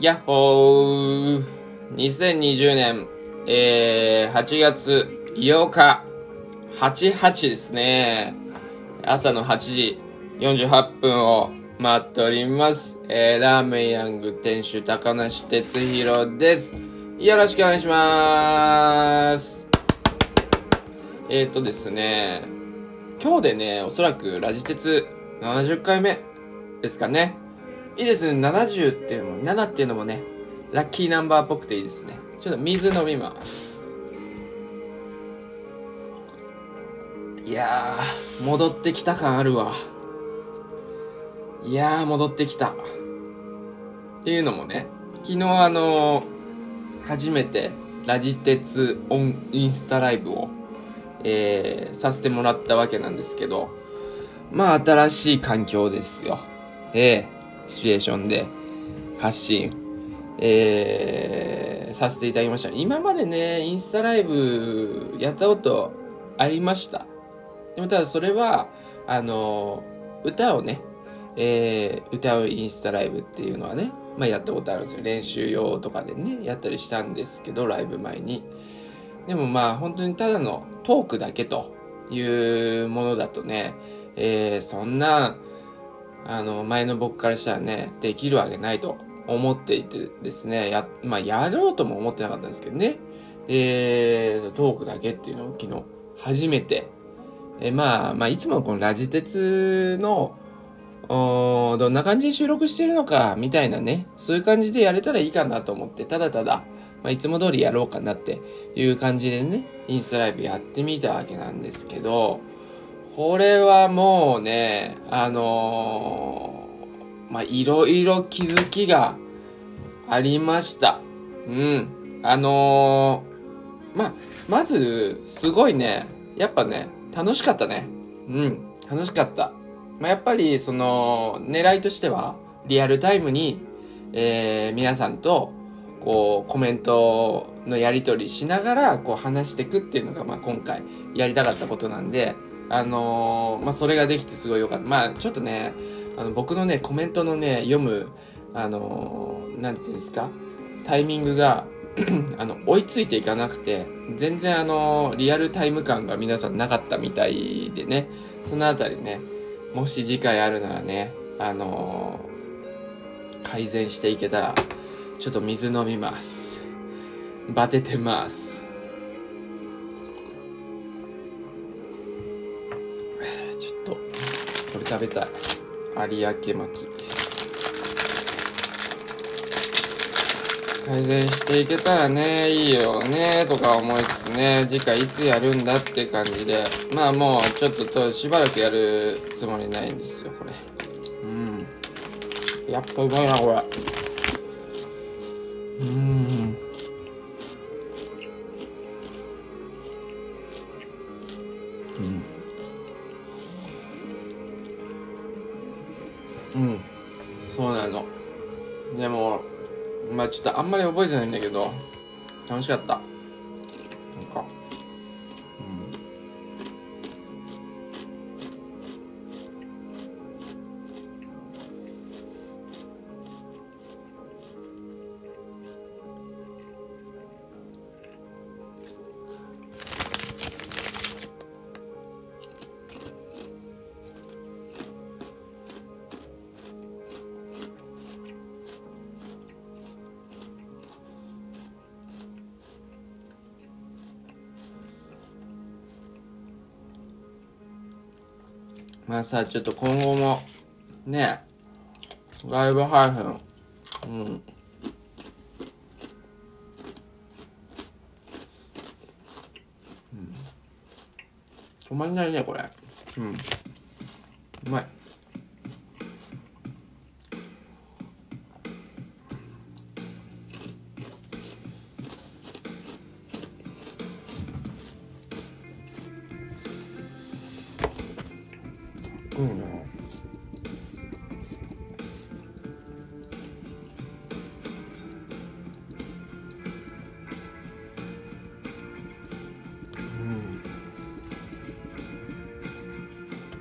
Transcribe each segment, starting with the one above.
やっほー !2020 年、えー、8月8日、88ですね。朝の8時48分を待っております。えー、ラーメンヤング店主高梨哲弘です。よろしくお願いしまーす。えーとですね、今日でね、おそらくラジ鉄70回目ですかね。いいですね、70っていうのも、7っていうのもね、ラッキーナンバーっぽくていいですね。ちょっと水飲みます。いやー、戻ってきた感あるわ。いやー、戻ってきた。っていうのもね、昨日あの初めてラジ鉄オンインスタライブを、えー、させてもらったわけなんですけど、まあ新しい環境ですよ。ええシチュエーションで発信、えー、させていただきました。今までね、インスタライブやったことありました。でもただそれは、あの、歌をね、えー、歌うインスタライブっていうのはね、まあやったことあるんですよ。練習用とかでね、やったりしたんですけど、ライブ前に。でもまあ本当にただのトークだけというものだとね、えー、そんな、あの、前の僕からしたらね、できるわけないと思っていてですね、や、まあやろうとも思ってなかったんですけどね。え、トークだけっていうのを昨日初めて、え、まあ、まあいつもこのラジ鉄の、おどんな感じで収録してるのか、みたいなね、そういう感じでやれたらいいかなと思って、ただただ、まあ、いつも通りやろうかなっていう感じでね、インスタライブやってみたわけなんですけど、これはもうね、あのー、まあ、いろいろ気づきがありました。うん。あのー、まあ、まず、すごいね、やっぱね、楽しかったね。うん、楽しかった。まあ、やっぱり、その、狙いとしては、リアルタイムに、えー、皆さんと、こう、コメントのやり取りしながら、こう、話していくっていうのが、まあ、今回、やりたかったことなんで、あのー、まあ、それができてすごい良かった。まあ、ちょっとね、あの、僕のね、コメントのね、読む、あのー、なんていうんですか、タイミングが、あの、追いついていかなくて、全然あの、リアルタイム感が皆さんなかったみたいでね、そのあたりね、もし次回あるならね、あの、改善していけたら、ちょっと水飲みます。バテてます。食べたい。有明巻き。改善していけたらね、いいよね、とか思いつつね、次回いつやるんだって感じで。まあもう、ちょっとと、しばらくやるつもりないんですよ、これ。うん。やっぱうまいな、これ。うん。あんまり覚えてないんだけど、楽しかった。まあさ、ちょっと今後も、ね、ライブ配分、うん。うん。止まんないね、これ。うん。うまい。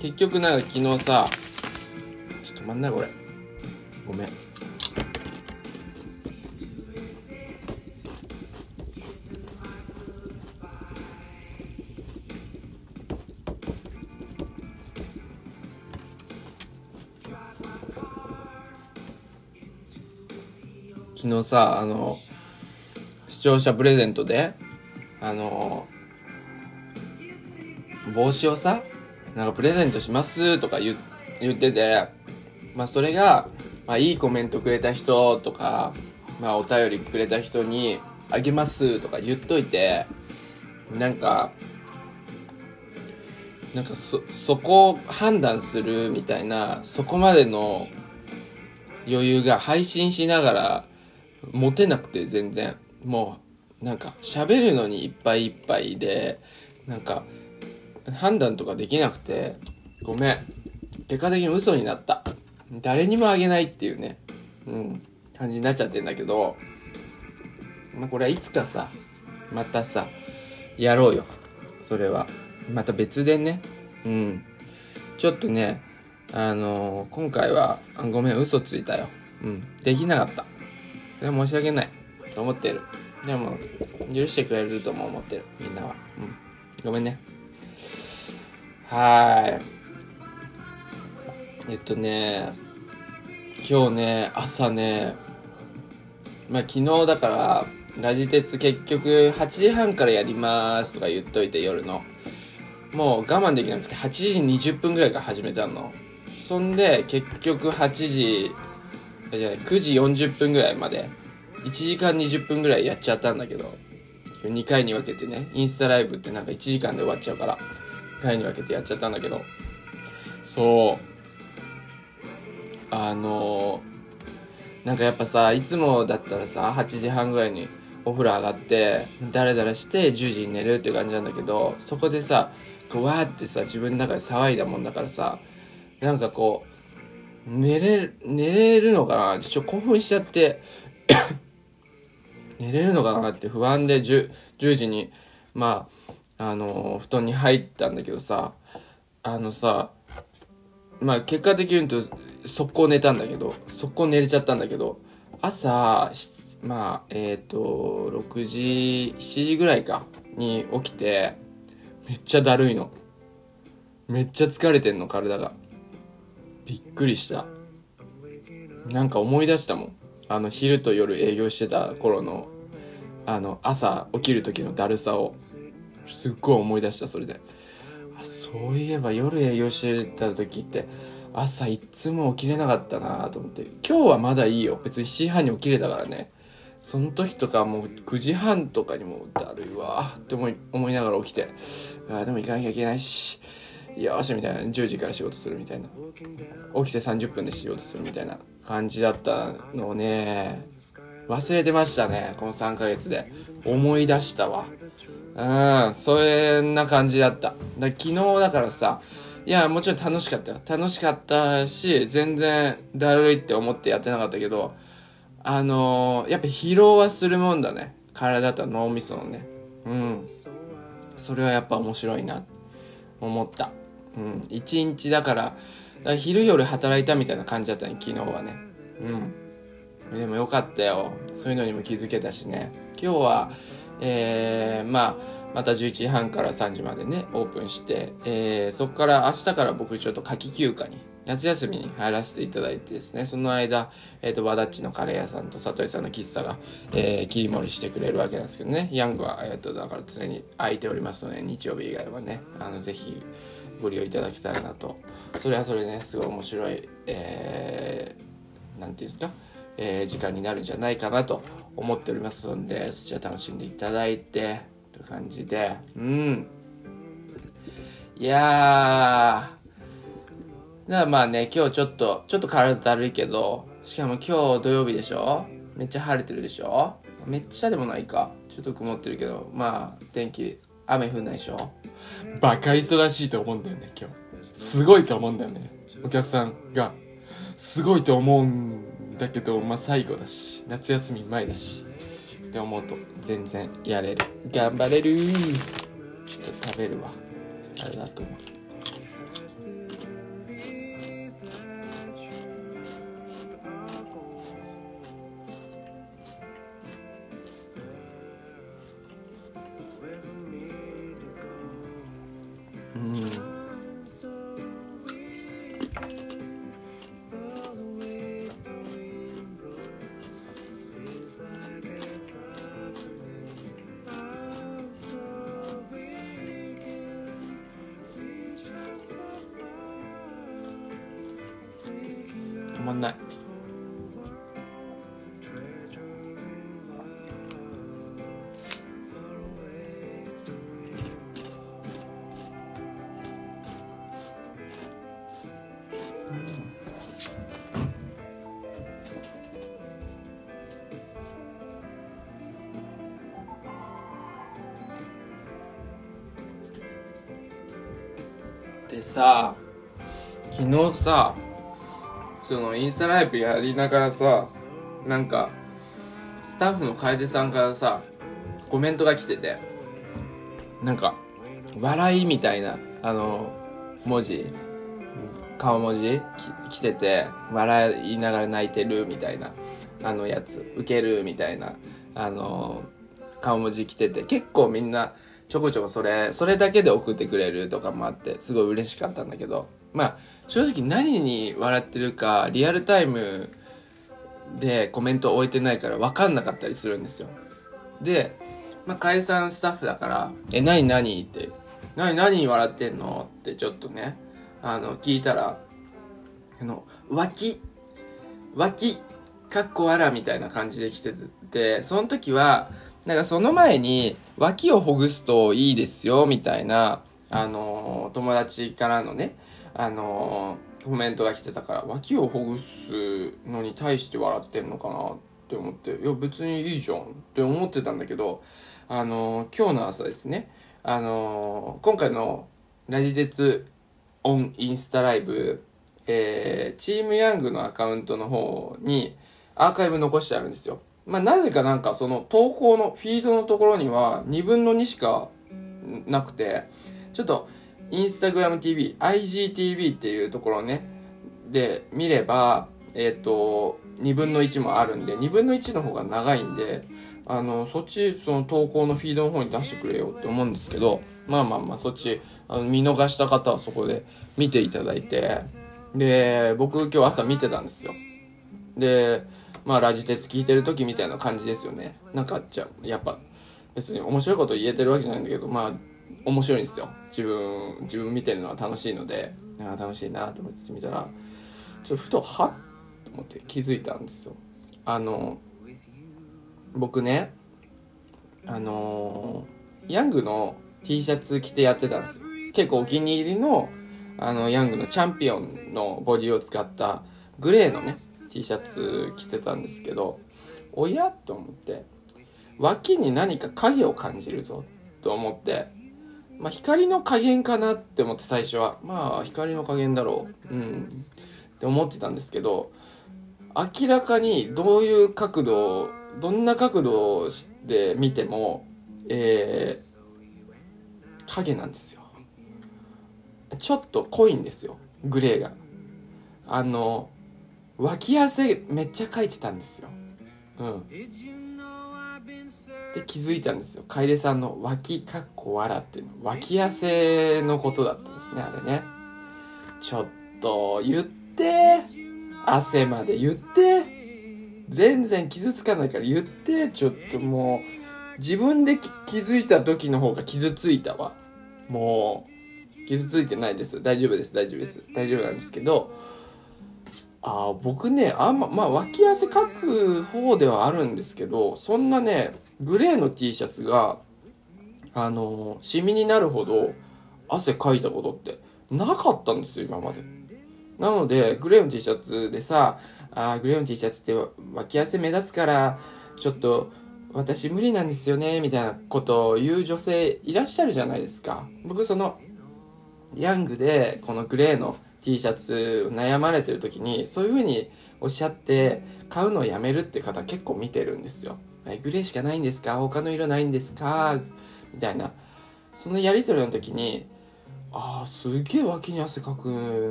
結局なんか昨日さちょっと待んないこれ。ごめん。昨日さあの視聴者プレゼントであの帽子をさなんかプレゼントしますとか言っててまあそれが、まあ、いいコメントくれた人とか、まあ、お便りくれた人にあげますとか言っといてなんかなんかそそこを判断するみたいなそこまでの余裕が配信しながら持てなくて全然。もうなんか喋るのにいっぱいいっぱいでなんか判断とかできなくてごめん。結果的に嘘になった。誰にもあげないっていうね。うん。感じになっちゃってんだけどまあこれはいつかさまたさやろうよ。それは。また別でね。うん。ちょっとねあのー、今回はごめん嘘ついたよ。うん。できなかった。それは申し訳ない。と思ってる。でも許してくれるとも思ってる。みんなは。うん。ごめんね。はい。えっとね今日ね朝ねまあ昨日だからラジ鉄結局8時半からやりますとか言っといて夜の。もう我慢できなくて8時20分ぐらいから始めたの。そんで結局8時9時40分ぐらいまで1時間20分ぐらいやっちゃったんだけど。2回に分けてねインスタライブってなんか1時間で終わっちゃうから。回に分けてやっちゃったんだけど。そう。あのー、なんかやっぱさいつもだったらさ8時半ぐらいにお風呂上がってダラダラして10時に寝るって感じなんだけどそこでさこうわーってさ自分の中で騒いだもんだからさなんかこう寝れ寝れるのかな？ちょっと興奮しちゃって 寝れるのかなって不安で 10, 10時にまああの布団に入ったんだけどさあのさまあ結果的に言うと速攻寝たんだけど速攻寝れちゃったんだけど朝まあえっ、ー、と6時7時ぐらいかに起きてめっちゃだるいの。めっちゃ疲れてんの体が。びっくりした。なんか思い出したもん。あの昼と夜営業してた頃のあの朝起きる時のだるさを。すっごい思い出したそれで。あそういえば夜営業してた時って朝いつも起きれなかったなと思って。今日はまだいいよ。別に7時半に起きれたからね。その時とかもう9時半とかにもだるいわ。って思い思いながら起きて。あでも行かなきゃいけないし。よしみたいな。10時から仕事するみたいな。起きて30分で仕事するみたいな感じだったのをね。忘れてましたねこの3ヶ月で。思い出したわ。うんそんな感じだった。だ昨日だからさいやもちろん楽しかったよ。楽しかったし全然だるいって思ってやってなかったけどあのー、やっぱ疲労はするもんだね。体と脳みそのね。うん。それはやっぱ面白いな思った。うん。一日だからだから昼夜働いたみたいな感じだったね昨日はね。うん。でもよかったよ。そういうのにも気づけたしね。今日はえー、まあまた11時半から3時までね、オープンして、えー、そこから明日から僕ちょっと夏季休暇に夏休みに入らせていただいてですね、その間、えっ、ー、と、和田っちのカレー屋さんと里井さんの喫茶が、えー、切り盛りしてくれるわけなんですけどね、ヤングは、えっ、ー、と、だから常に空いておりますので、日曜日以外はね、あの、ぜひご利用いただけたらなと。それはそれね、すごい面白い、えー、なんていうんですか、えー、時間になるんじゃないかなと思っておりますので、そちら楽しんでいただいて、という感じで、うん。いやー、だまあね、今日ちょっと、ちょっと体だるいけど、しかも今日土曜日でしょ？めっちゃ晴れてるでしょ？めっちゃでもないか。ちょっと曇ってるけど、まあ、天気、雨降んないでしょ？バカ忙しいと思うんだよね、今日。すごいと思うんだよね。お客さんが。すごいと思うんだけど、まあ最後だし、夏休み前だし。って思うと全然やれる。頑張れるちょっと食べるわ。あれだと思う。止まんない。ンスタライブやりながらさなんかスタッフの楓さんからさコメントが来ててなんか笑いみたいなあの文字顔文字来てて笑いながら泣いてるみたいなあのやつウケるみたいなあの顔文字来てて結構みんなちょこちょこそれそれだけで送ってくれるとかもあってすごい嬉しかったんだけどまあ正直何に笑ってるかリアルタイムでコメントを置いてないから分かんなかったりするんですよで、まあ、解散スタッフだから「え何何?」って「何何笑ってんの?」ってちょっとねあの聞いたらあの脇脇かっこわらみたいな感じで来ててその時はなんかその前に脇をほぐすといいですよみたいなあの友達からのねあのコメントが来てたから脇をほぐすのに対して笑ってんのかなって思っていや別にいいじゃんって思ってたんだけどあの今日の朝ですねあの今回のラジ鉄オンインスタライブ、えー、チームヤングのアカウントの方にアーカイブ残してあるんですよ。まあ、なぜかなんかその投稿のフィードのところには2分の2しかなくて、ちょっとインスタグラム TV、IGTV っていうところね、で見れば、えっ、ー、と、2分の1もあるんで、2分の1の方が長いんで、あの、そっち、その投稿のフィードの方に出してくれよって思うんですけど、まあまあまあ、そっち、あの見逃した方はそこで見ていただいて、で、僕今日朝見てたんですよ。で、まあラジ鉄聞いてる時みたいな感じですよね。なんか、じゃやっぱ、別に面白いこと言えてるわけじゃないんだけど、まあ、面白いんですよ。自分、自分見てるのは楽しいので、あ楽しいなと思って見たら、ちょっとふと、はっと思って気づいたんですよ。あの、僕ね、あのヤングの T シャツ着てやってたんですよ。結構お気に入りの、あの、ヤングのチャンピオンのボディを使ったグレーのね、T シャツ着てたんですけど、おやと思って、脇に何か影を感じるぞと思って、まあ、光の加減かなって思って最初は、まあ、光の加減だろう。うん。って思ってたんですけど、明らかにどういう角度、どんな角度で見ても、えー、影なんですよ。ちょっと濃いんですよ。グレーが。あの、脇汗めっちゃかいてたんですよ。うん。で気づいたんですよ。楓さんの脇かっこわらっていうの。脇汗のことだったんですね、あれね。ちょっと言って。汗まで言って。全然傷つかないから言って。ちょっともう、自分で気づいた時の方が傷ついたわ。もう、傷ついてないです。大丈夫です、大丈夫です。大丈夫なんですけど、あ僕ね、あんま、まあ、脇汗かく方ではあるんですけど、そんなね、グレーの T シャツが、あの、シミになるほど汗かいたことってなかったんですよ、今まで。なので、グレーの T シャツでさ、あグレーの T シャツって脇汗目立つから、ちょっと、私無理なんですよね、みたいなことを言う女性いらっしゃるじゃないですか。僕その、ヤングで、このグレーの T シャツ悩まれてる時にそういう風におっしゃって買うのをやめるって方結構見てるんですよ。グレーしかないんですか？他の色ないんですか？みたいな。そのやり取りの時に、ああ、すげえ脇に汗かく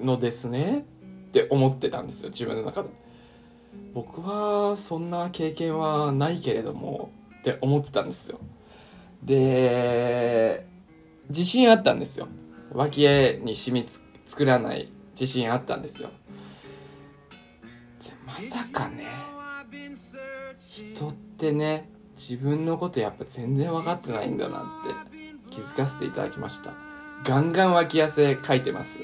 のですねって思ってたんですよ、自分の中で。僕はそんな経験はないけれどもって思ってたんですよ。で、自信あったんですよ。脇絵に染みつ作らない自信あったんですよじゃまさかね人ってね自分のことやっぱ全然分かってないんだなって気づかせていただきましたガンガン脇汗かいてます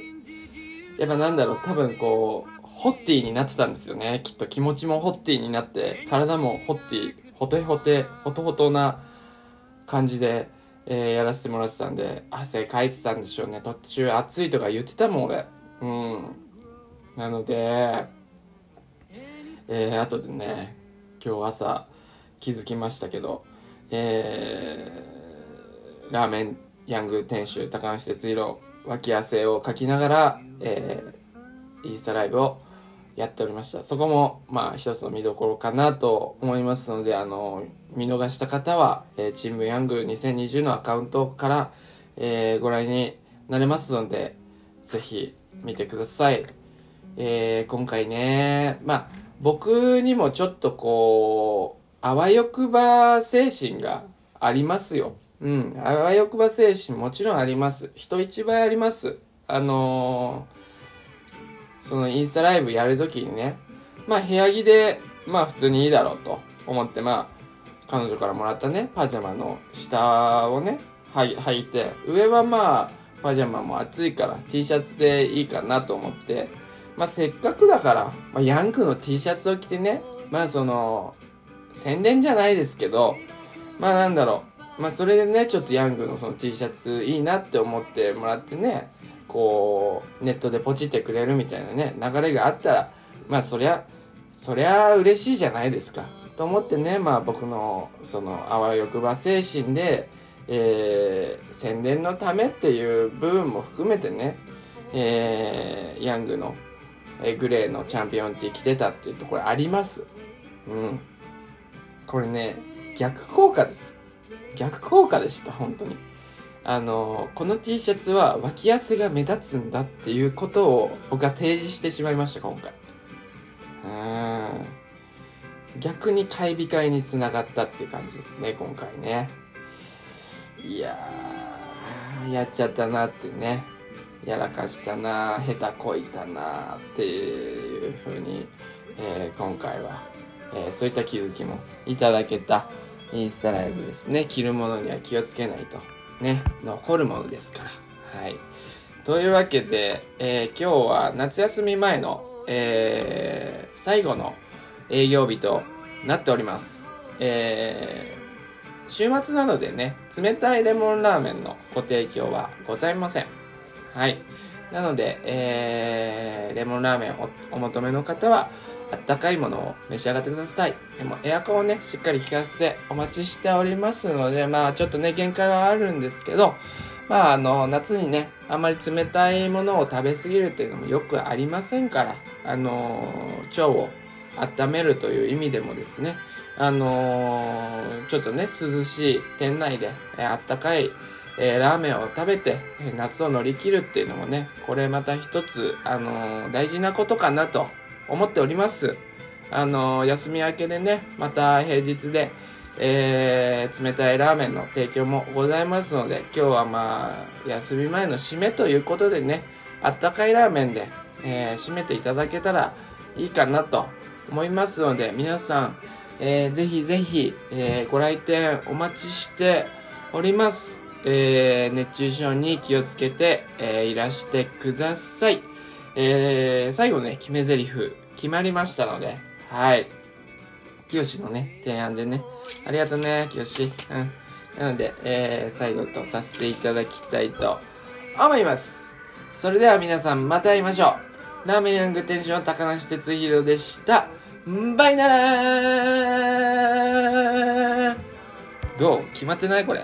やっぱなんだろう、多分こう、ホッティになってたんですよね。きっと気持ちもホッティになって、体もホッティ、ホテホテ、ホトホトな感じで、えー、やらせてもらってたんで、汗かいてたんでしょうね。途中暑いとか言ってたもん、俺。うん。なので、えー、後でね、今日朝気づきましたけど、えー、ラーメンヤング店主高橋哲弘脇汗をかきながら、えー、インスタライブをやっておりました。そこも、まあ、一つの見どころかなと思いますので、あの、見逃した方は、えー、チームヤング2020のアカウントから、えー、ご覧になれますので、ぜひ見てください。えー、今回ね、まあ、僕にもちょっとこう、あわよくば精神がありますよ。うん。あわよくば精神もちろんあります。人一倍あります。あのーそのインスタライブやるときにね、まあ部屋着で、まあ普通にいいだろうと思って、まあ彼女からもらったね、パジャマの下をね、はい履いて、上はまあパジャマも暑いから T シャツでいいかなと思って、まあせっかくだから、まあ、ヤンクの T シャツを着てね、まあその、宣伝じゃないですけど、まあなんだろう、まあそれでね、ちょっとヤングのその T シャツいいなって思ってもらってね、こう、ネットでポチってくれるみたいなね、流れがあったら、まあそりゃ、そりゃ嬉しいじゃないですか。と思ってね、まあ僕の、その、あわよくば精神で、えー、宣伝のためっていう部分も含めてね、えー、ヤングの、え、グレーのチャンピオンティー着てたっていうところあります。うん。これね、逆効果です。逆効果でした、本当に。あの、この T シャツは脇汗が目立つんだっていうことを僕は提示してしまいました、今回。うん。逆に買い控えにつながったっていう感じですね、今回ね。いやー、やっちゃったなってね。やらかしたな下手こいたなっていう風に、えー、今回は、えー、そういった気づきもいただけたインスタライブですね。着るものには気をつけないと。ね、残るものですから。はい。というわけで、えー、今日は夏休み前の、え、最後の営業日となっております。え、週末なのでね、冷たいレモンラーメンのご提供はございません。はい。なので、えー、レモンラーメンをお求めの方は、あったかいものを召し上がってください。でもエアコンをね、しっかり効かせてお待ちしておりますので、まあちょっとね、限界はあるんですけど、まああの、夏にね、あんまり冷たいものを食べ過ぎるっていうのもよくありませんから、あの、腸を温めるという意味でもですね、あのちょっとね、涼しい店内で、あったかい、えー、ラーメンを食べて、夏を乗り切るっていうのもね、これまた一つ、あのー、大事なことかなと思っております。あの、休み明けでね、また平日で、え、冷たいラーメンの提供もございますので、今日はまあ、休み前の締めということでね、あったかいラーメンで、え、締めていただけたらいいかなと思いますので、皆さん、えー、ぜひぜひ、え、ご来店お待ちしております。えー、熱中症に気をつけて、えー、いらしてください。えー、最後ね、決め台詞決まりましたので、はい。清のね、提案でね、ありがとうね、清うん。なので、えー、最後とさせていただきたいと思います。それでは皆さんまた会いましょう。ラーメンヤングテンション高梨哲弘でした。バイならどう？決まってない？これ。